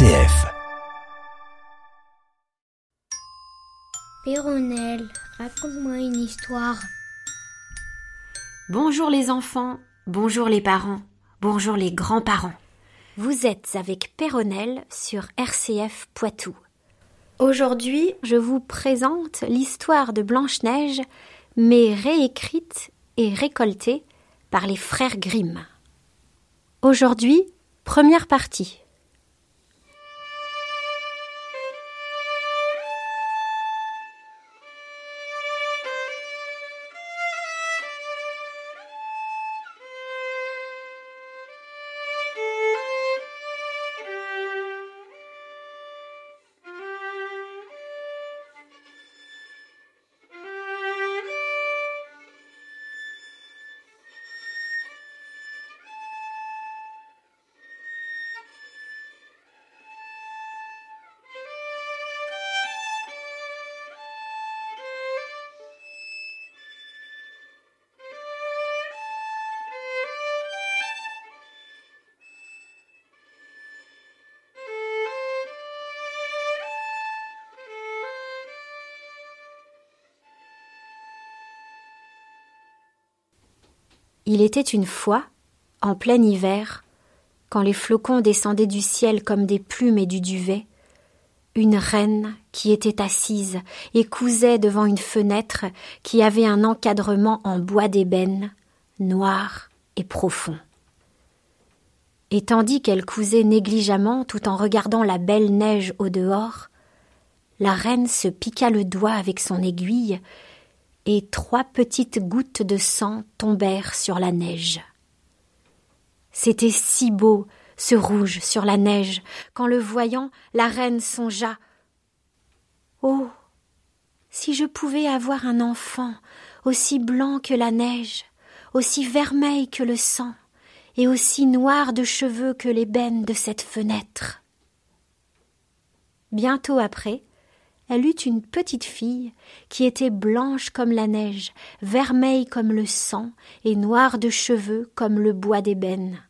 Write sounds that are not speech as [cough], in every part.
RCF. Péronnelle, raconte-moi une histoire. Bonjour les enfants, bonjour les parents, bonjour les grands-parents. Vous êtes avec Péronnelle sur RCF Poitou. Aujourd'hui, je vous présente l'histoire de Blanche-Neige, mais réécrite et récoltée par les frères Grimm. Aujourd'hui, première partie. Il était une fois, en plein hiver, quand les flocons descendaient du ciel comme des plumes et du duvet, une reine qui était assise et cousait devant une fenêtre qui avait un encadrement en bois d'ébène, noir et profond. Et tandis qu'elle cousait négligemment tout en regardant la belle neige au dehors, la reine se piqua le doigt avec son aiguille et trois petites gouttes de sang tombèrent sur la neige. C'était si beau, ce rouge sur la neige, qu'en le voyant, la reine songea. Oh. Si je pouvais avoir un enfant aussi blanc que la neige, aussi vermeil que le sang, et aussi noir de cheveux que l'ébène de cette fenêtre. Bientôt après, elle eut une petite fille qui était blanche comme la neige, vermeille comme le sang, et noire de cheveux comme le bois d'ébène.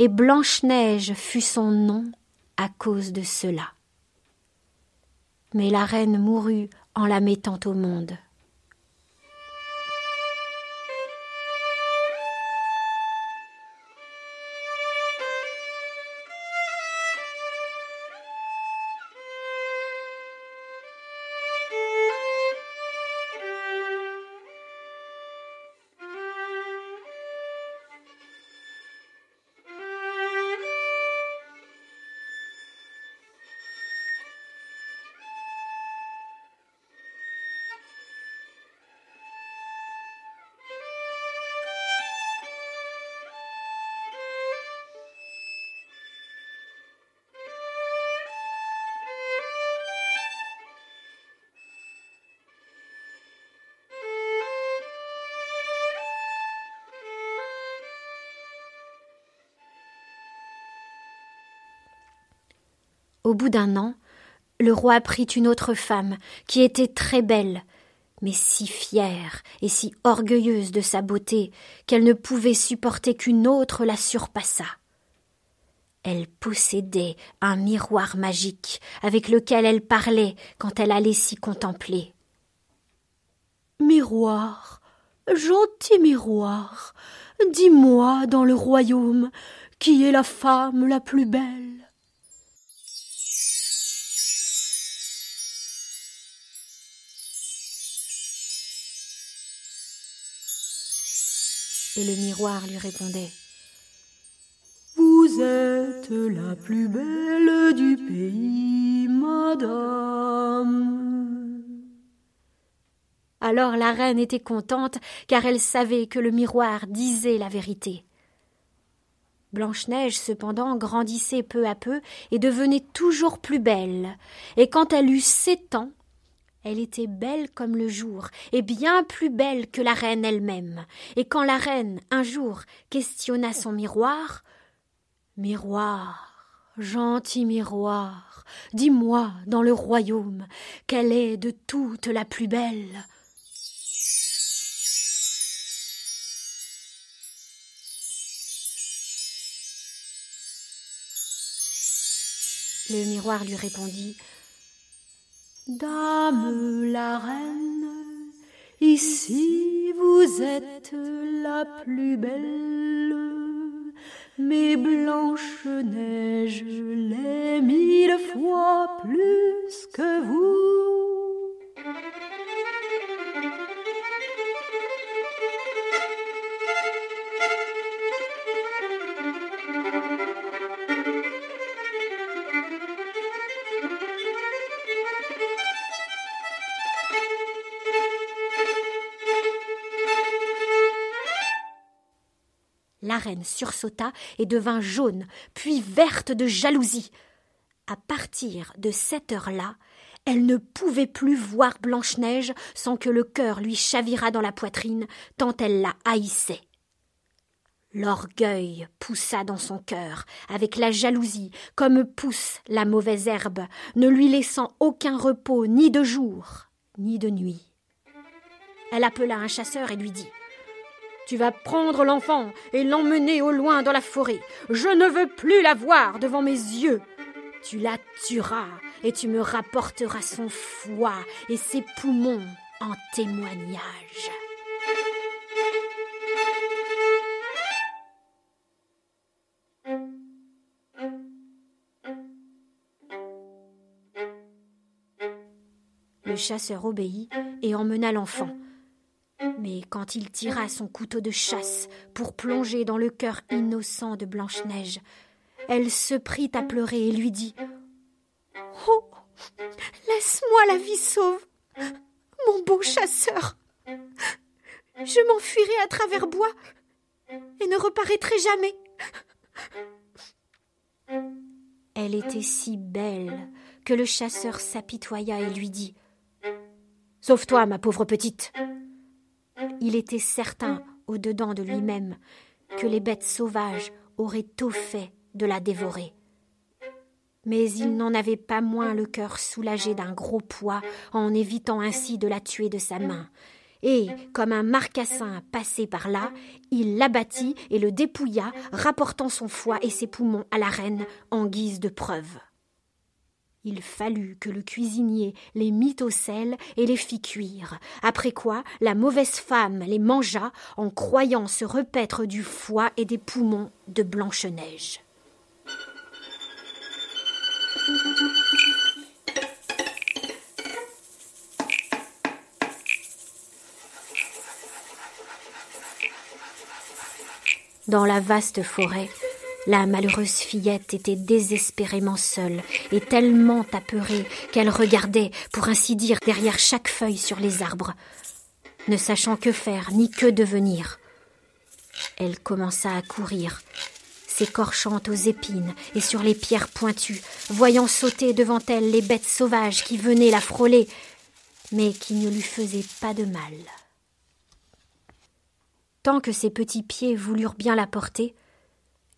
Et Blanche-Neige fut son nom à cause de cela. Mais la reine mourut en la mettant au monde. Au bout d'un an, le roi prit une autre femme, qui était très belle, mais si fière et si orgueilleuse de sa beauté qu'elle ne pouvait supporter qu'une autre la surpassât. Elle possédait un miroir magique avec lequel elle parlait quand elle allait s'y contempler. Miroir, gentil miroir, dis-moi dans le royaume qui est la femme la plus belle. Et le miroir lui répondait. Vous êtes la plus belle du pays, madame. Alors la reine était contente, car elle savait que le miroir disait la vérité. Blanche-Neige, cependant, grandissait peu à peu et devenait toujours plus belle, et quand elle eut sept ans, elle était belle comme le jour, et bien plus belle que la reine elle-même. Et quand la reine, un jour, questionna son miroir, Miroir, gentil miroir, dis-moi dans le royaume, quelle est de toutes la plus belle? Le miroir lui répondit Dame la reine, ici vous êtes la plus belle, mais Blanche-Neige l'est mille fois plus que vous. La reine sursauta et devint jaune, puis verte de jalousie. À partir de cette heure-là, elle ne pouvait plus voir Blanche-Neige sans que le cœur lui chavirât dans la poitrine, tant elle la haïssait. L'orgueil poussa dans son cœur, avec la jalousie, comme pousse la mauvaise herbe, ne lui laissant aucun repos ni de jour, ni de nuit. Elle appela un chasseur et lui dit tu vas prendre l'enfant et l'emmener au loin dans la forêt. Je ne veux plus la voir devant mes yeux. Tu la tueras et tu me rapporteras son foie et ses poumons en témoignage. Le chasseur obéit et emmena l'enfant. Mais quand il tira son couteau de chasse pour plonger dans le cœur innocent de Blanche-Neige, elle se prit à pleurer et lui dit Oh Laisse-moi la vie sauve, mon beau chasseur. Je m'enfuirai à travers bois et ne reparaîtrai jamais. Elle était si belle que le chasseur s'apitoya et lui dit Sauve-toi, ma pauvre petite. Il était certain, au-dedans de lui-même, que les bêtes sauvages auraient tout fait de la dévorer. Mais il n'en avait pas moins le cœur soulagé d'un gros poids en évitant ainsi de la tuer de sa main. Et, comme un marcassin passé par là, il l'abattit et le dépouilla, rapportant son foie et ses poumons à la reine en guise de preuve. Il fallut que le cuisinier les mit au sel et les fit cuire, après quoi la mauvaise femme les mangea en croyant se repaître du foie et des poumons de Blanche-Neige. Dans la vaste forêt, la malheureuse fillette était désespérément seule et tellement apeurée qu'elle regardait, pour ainsi dire, derrière chaque feuille sur les arbres, ne sachant que faire ni que devenir. Elle commença à courir, s'écorchant aux épines et sur les pierres pointues, voyant sauter devant elle les bêtes sauvages qui venaient la frôler, mais qui ne lui faisaient pas de mal. Tant que ses petits pieds voulurent bien la porter,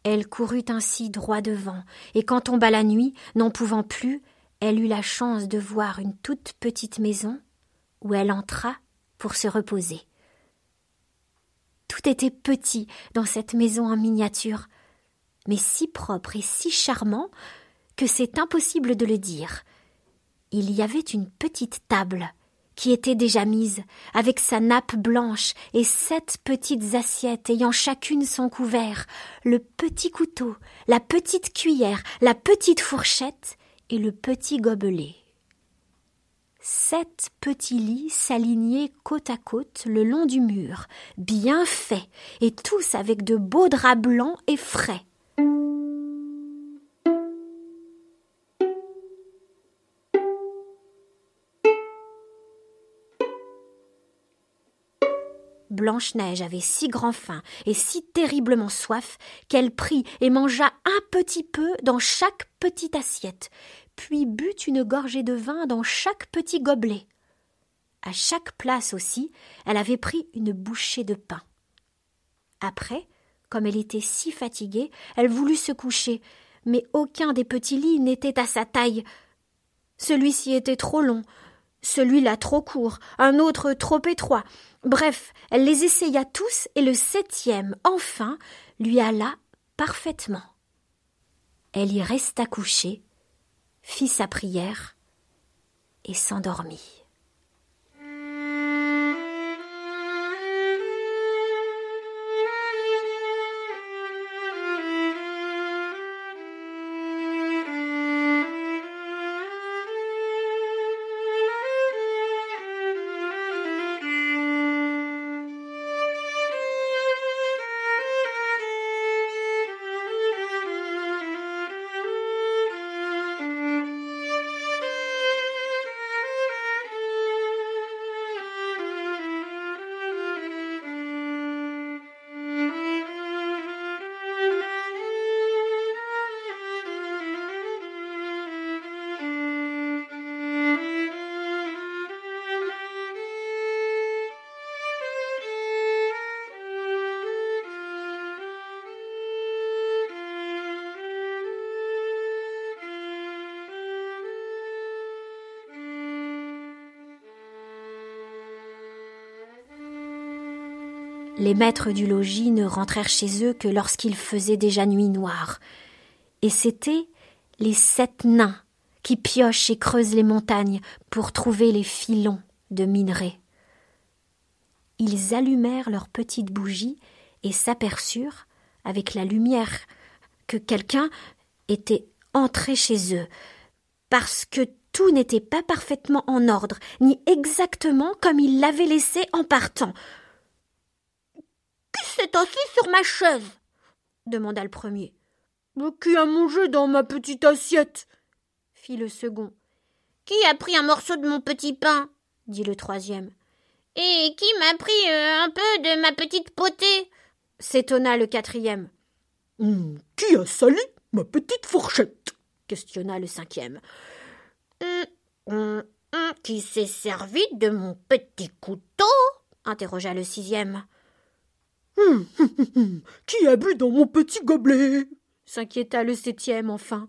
elle courut ainsi droit devant, et quand tomba la nuit, n'en pouvant plus, elle eut la chance de voir une toute petite maison où elle entra pour se reposer. Tout était petit dans cette maison en miniature, mais si propre et si charmant que c'est impossible de le dire. Il y avait une petite table, qui était déjà mise, avec sa nappe blanche et sept petites assiettes ayant chacune son couvert, le petit couteau, la petite cuillère, la petite fourchette et le petit gobelet. Sept petits lits s'alignaient côte à côte le long du mur, bien faits, et tous avec de beaux draps blancs et frais. Blanche-Neige avait si grand faim et si terriblement soif qu'elle prit et mangea un petit peu dans chaque petite assiette, puis but une gorgée de vin dans chaque petit gobelet. À chaque place aussi, elle avait pris une bouchée de pain. Après, comme elle était si fatiguée, elle voulut se coucher, mais aucun des petits lits n'était à sa taille. Celui-ci était trop long, celui-là trop court, un autre trop étroit. Bref, elle les essaya tous et le septième, enfin, lui alla parfaitement. Elle y resta couchée fit sa prière et s'endormit. Les maîtres du logis ne rentrèrent chez eux que lorsqu'il faisait déjà nuit noire. Et c'étaient les sept nains qui piochent et creusent les montagnes pour trouver les filons de minerais. Ils allumèrent leurs petites bougies et s'aperçurent, avec la lumière, que quelqu'un était entré chez eux, parce que tout n'était pas parfaitement en ordre, ni exactement comme ils l'avaient laissé en partant. Qui s'est assis sur ma chaise demanda le premier. Qui a mangé dans ma petite assiette? fit le second. Qui a pris un morceau de mon petit pain? dit le troisième. Et qui m'a pris euh, un peu de ma petite potée? s'étonna le quatrième. Hum, qui a sali ma petite fourchette? questionna le cinquième. Hum, hum, qui s'est servi de mon petit couteau? interrogea le sixième. [laughs] Qui a bu dans mon petit gobelet? s'inquiéta le septième enfin.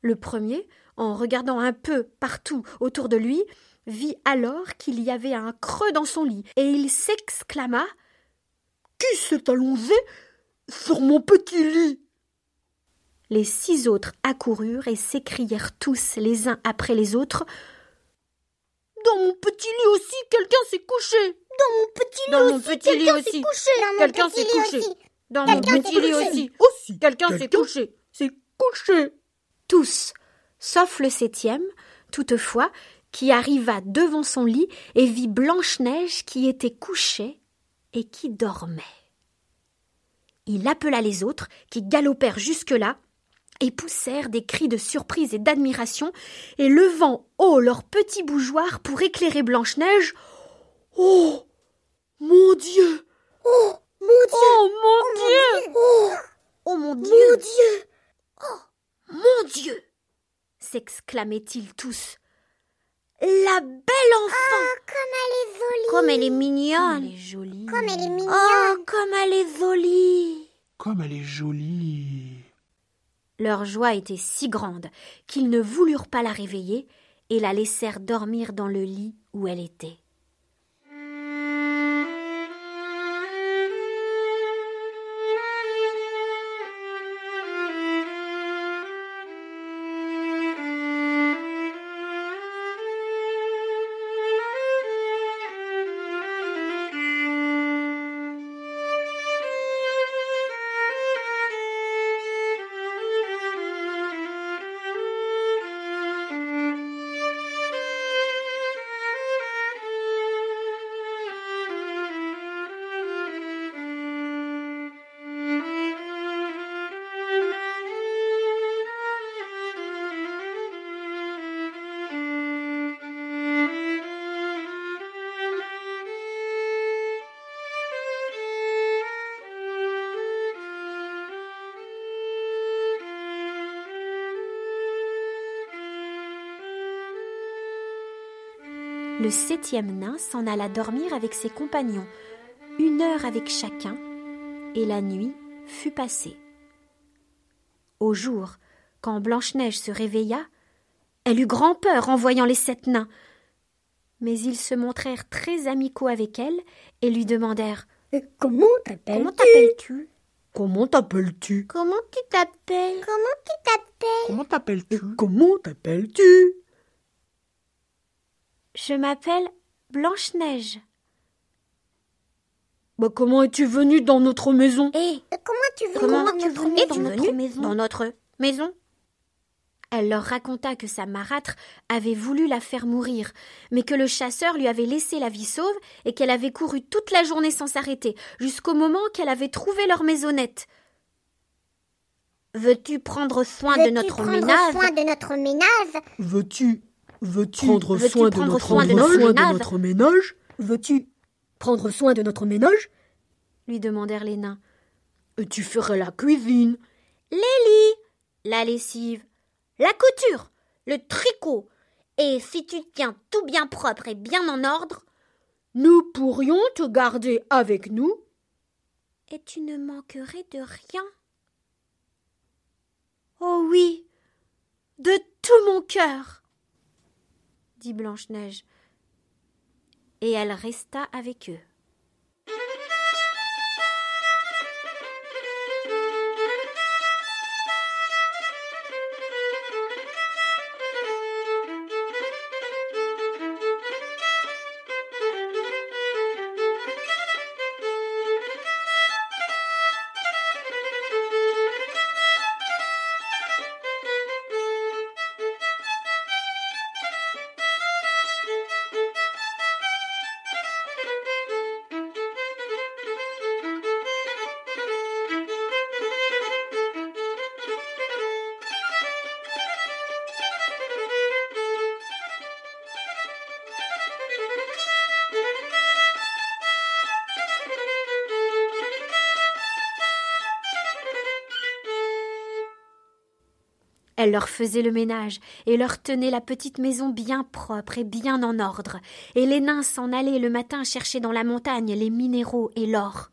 Le premier, en regardant un peu partout autour de lui, vit alors qu'il y avait un creux dans son lit, et il s'exclama Qui s'est allongé sur mon petit lit? Les six autres accoururent et s'écrièrent tous les uns après les autres Dans mon petit lit aussi, quelqu'un s'est couché dans mon petit lit Dans aussi, mon petit lit quelqu'un aussi. s'est couché. Quelqu'un s'est couché. Dans mon Quelqu'un petit s'est lit couché. aussi. Aussi, Quelqu'un s'est couché. s'est couché. Tous, sauf le septième, toutefois, qui arriva devant son lit et vit Blanche-Neige qui était couchée et qui dormait. Il appela les autres, qui galopèrent jusque-là, et poussèrent des cris de surprise et d'admiration, et levant haut leurs petits bougeoirs pour éclairer Blanche-Neige, Oh Mon Dieu. Oh, mon Dieu. Oh mon Dieu. Oh, Oh mon Dieu. Mon Dieu Mon Dieu. S'exclamaient-ils tous. La belle enfant. Comme elle est jolie. Comme elle est mignonne. Elle est jolie. Comme elle est mignonne. Oh, comme elle est jolie. Comme elle est jolie. Leur joie était si grande qu'ils ne voulurent pas la réveiller et la laissèrent dormir dans le lit où elle était. Le septième nain s'en alla dormir avec ses compagnons, une heure avec chacun, et la nuit fut passée. Au jour, quand Blanche-Neige se réveilla, elle eut grand peur en voyant les sept nains. Mais ils se montrèrent très amicaux avec elle et lui demandèrent Comment t'appelles Comment t'appelles-tu? Comment t'appelles-tu? Comment tu t'appelles? Comment tu t'appelles? Comment t'appelles-tu? Comment t'appelles-tu? Je m'appelle Blanche-Neige. Bah comment es-tu venue dans notre maison? Et Comment tu veux comment dans notre maison? dans notre maison? Elle leur raconta que sa marâtre avait voulu la faire mourir, mais que le chasseur lui avait laissé la vie sauve et qu'elle avait couru toute la journée sans s'arrêter, jusqu'au moment qu'elle avait trouvé leur maisonnette. Veux-tu prendre soin de Veux-tu notre soin de notre ménage? Veux-tu veux-tu prendre soin de prendre notre soin de ménage? notre soin de notre ménage? Veux-tu prendre soin de notre ménage? Lui demandèrent les nains. Et tu ferais la cuisine. Les lits, la lessive, la couture, le tricot. Et si tu tiens tout bien propre et bien en ordre, Nous pourrions te garder avec nous. et tu ne manquerais de rien? Oh oui, de tout mon cœur, dit Blanche-Neige. Et elle resta avec eux. Elle leur faisait le ménage et leur tenait la petite maison bien propre et bien en ordre, et les nains s'en allaient le matin chercher dans la montagne les minéraux et l'or.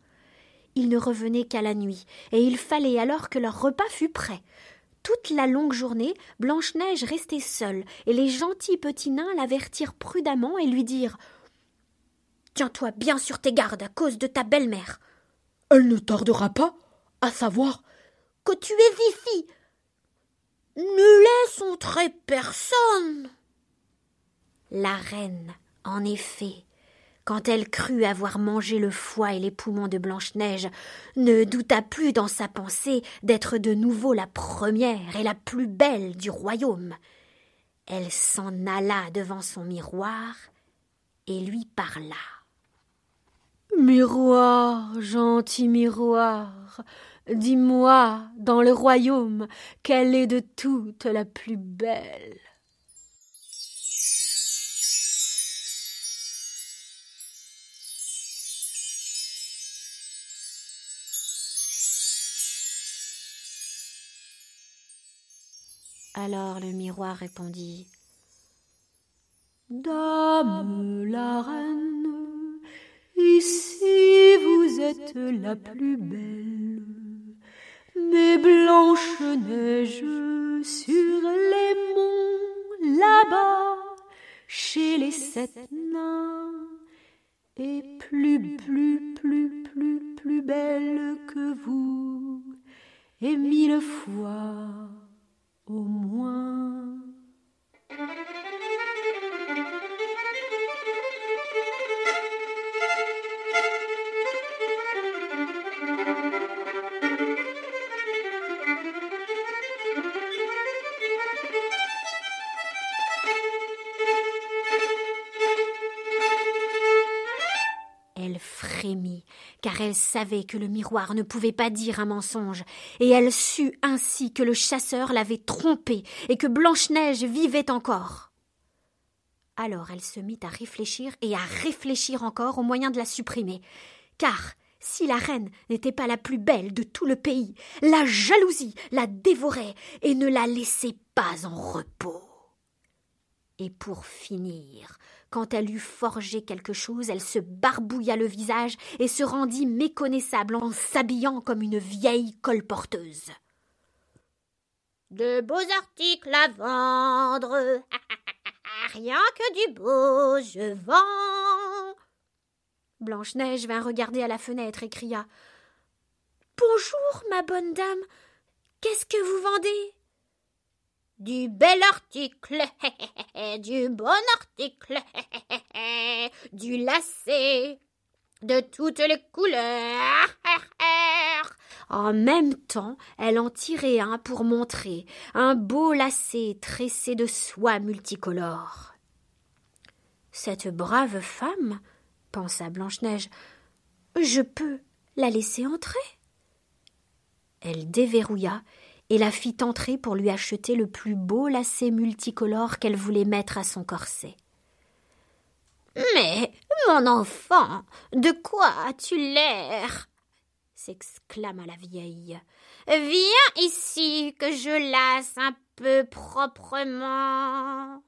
Ils ne revenaient qu'à la nuit, et il fallait alors que leur repas fût prêt. Toute la longue journée, Blanche-Neige restait seule, et les gentils petits nains l'avertirent prudemment et lui dirent Tiens-toi bien sur tes gardes à cause de ta belle-mère. Elle ne tardera pas à savoir Que tu es ici. Ne laisse entrer personne. La reine, en effet, quand elle crut avoir mangé le foie et les poumons de Blanche-Neige, ne douta plus dans sa pensée d'être de nouveau la première et la plus belle du royaume. Elle s'en alla devant son miroir et lui parla. Miroir, gentil miroir, dis-moi, dans le royaume, quelle est de toutes la plus belle? Alors le miroir répondit. Dame la reine, ici vous êtes la plus belle. Mais Blanche-Neige sur les monts là-bas, chez les sept nains, est plus, plus, plus, plus, plus belle que vous, et mille fois au moins. Elle savait que le miroir ne pouvait pas dire un mensonge, et elle sut ainsi que le chasseur l'avait trompée et que Blanche-Neige vivait encore. Alors elle se mit à réfléchir et à réfléchir encore au moyen de la supprimer, car si la reine n'était pas la plus belle de tout le pays, la jalousie la dévorait et ne la laissait pas en repos. Et pour finir, quand elle eut forgé quelque chose, elle se barbouilla le visage et se rendit méconnaissable en s'habillant comme une vieille colporteuse. De beaux articles à vendre. [laughs] Rien que du beau, je vends. Blanche-Neige vint regarder à la fenêtre et cria Bonjour, ma bonne dame. Qu'est-ce que vous vendez? Du bel article, [laughs] du bon article, [laughs] du lacet, de toutes les couleurs. [laughs] En même temps, elle en tirait un pour montrer un beau lacet tressé de soie multicolore. Cette brave femme, pensa Blanche-Neige, je peux la laisser entrer. Elle déverrouilla et la fit entrer pour lui acheter le plus beau lacet multicolore qu'elle voulait mettre à son corset. Mais, mon enfant, de quoi as-tu l'air? s'exclama la vieille. Viens ici que je lasse un peu proprement.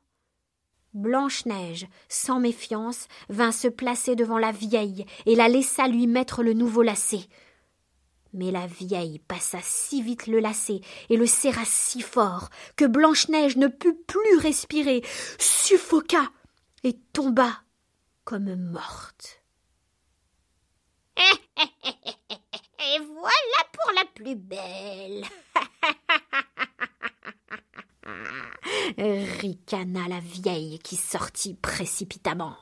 Blanche-Neige, sans méfiance, vint se placer devant la vieille et la laissa lui mettre le nouveau lacet. Mais la vieille passa si vite le lacet et le serra si fort que Blanche-Neige ne put plus respirer, suffoqua et tomba comme morte. [laughs] Et voilà pour la plus belle. [laughs] ricana la vieille qui sortit précipitamment.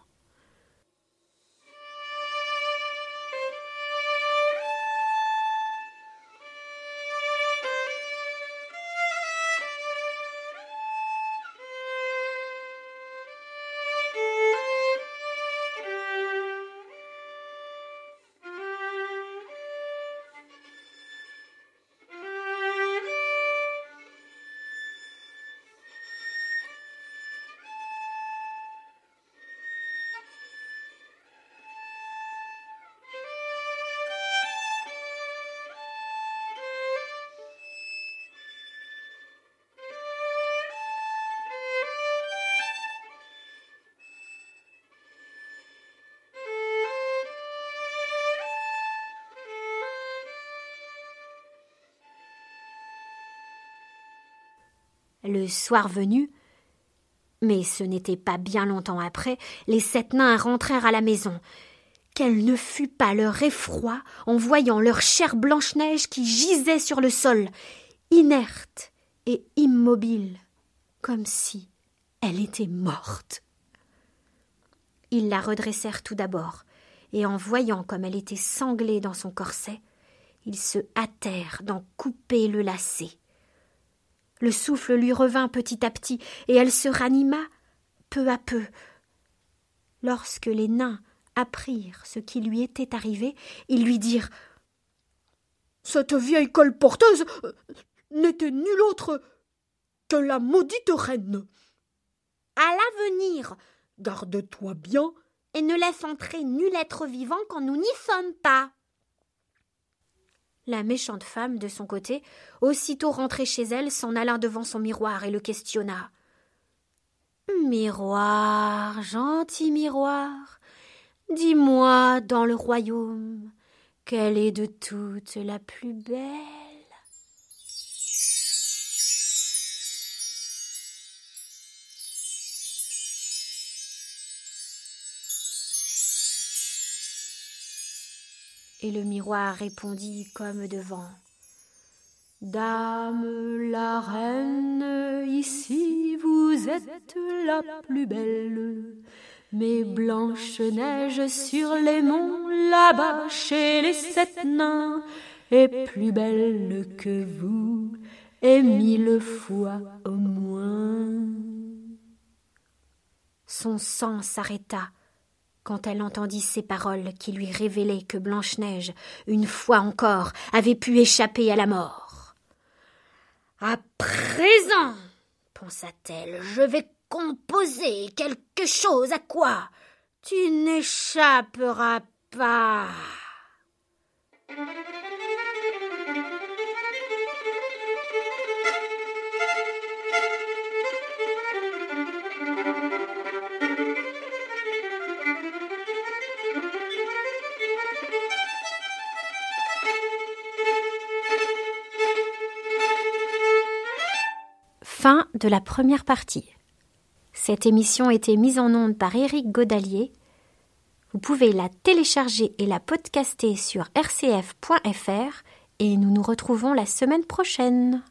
Le soir venu, mais ce n'était pas bien longtemps après, les sept nains rentrèrent à la maison. Quel ne fut pas leur effroi en voyant leur chère Blanche-Neige qui gisait sur le sol, inerte et immobile, comme si elle était morte. Ils la redressèrent tout d'abord, et en voyant comme elle était sanglée dans son corset, ils se hâtèrent d'en couper le lacet. Le souffle lui revint petit à petit, et elle se ranima peu à peu. Lorsque les nains apprirent ce qui lui était arrivé, ils lui dirent Cette vieille colporteuse n'était nulle autre que la maudite reine. À l'avenir, garde-toi bien et ne laisse entrer nul être vivant quand nous n'y sommes pas. La méchante femme, de son côté, aussitôt rentrée chez elle, s'en alla devant son miroir et le questionna. Miroir, gentil miroir, dis-moi dans le royaume, quelle est de toutes la plus belle Et le miroir répondit comme devant. Dame la reine, ici vous êtes la plus belle. Mais Blanche-Neige sur les monts, là-bas chez les sept nains, est plus belle que vous, et mille fois au moins. Son sang s'arrêta quand elle entendit ces paroles qui lui révélaient que Blanche-Neige, une fois encore, avait pu échapper à la mort. À présent, pensa-t-elle, je vais composer quelque chose à quoi tu n'échapperas pas. De la première partie. Cette émission été mise en onde par Éric Godalier. Vous pouvez la télécharger et la podcaster sur rcf.fr et nous nous retrouvons la semaine prochaine.